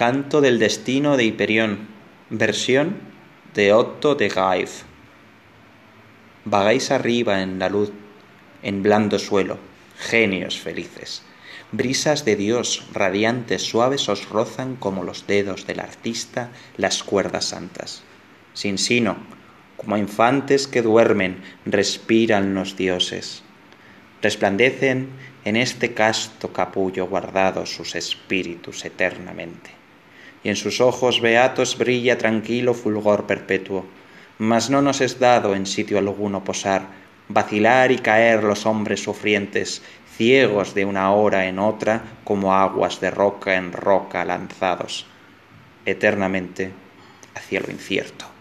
Canto del destino de Hiperión. Versión de Otto de Gaif. Vagáis arriba en la luz, en blando suelo, genios felices. Brisas de Dios radiantes suaves os rozan como los dedos del artista las cuerdas santas. Sin sino, como infantes que duermen, respiran los dioses. Resplandecen en este casto capullo guardados sus espíritus eternamente y en sus ojos beatos brilla tranquilo fulgor perpetuo. Mas no nos es dado en sitio alguno posar, vacilar y caer los hombres sufrientes, ciegos de una hora en otra, como aguas de roca en roca lanzados, eternamente hacia lo incierto.